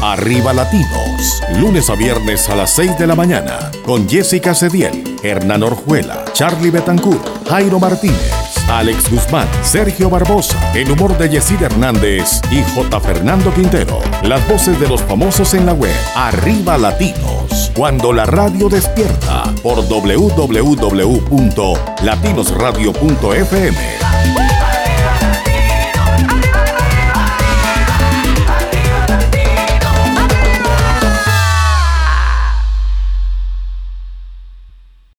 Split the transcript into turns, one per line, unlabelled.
Arriba Latinos, lunes a viernes a las 6 de la mañana, con Jessica Cediel, Hernán Orjuela, Charlie Betancourt, Jairo Martínez, Alex Guzmán, Sergio Barbosa, el humor de Yesid Hernández y J. Fernando Quintero. Las voces de los famosos en la web. Arriba Latinos. Cuando la radio despierta por www.latinosradio.fm.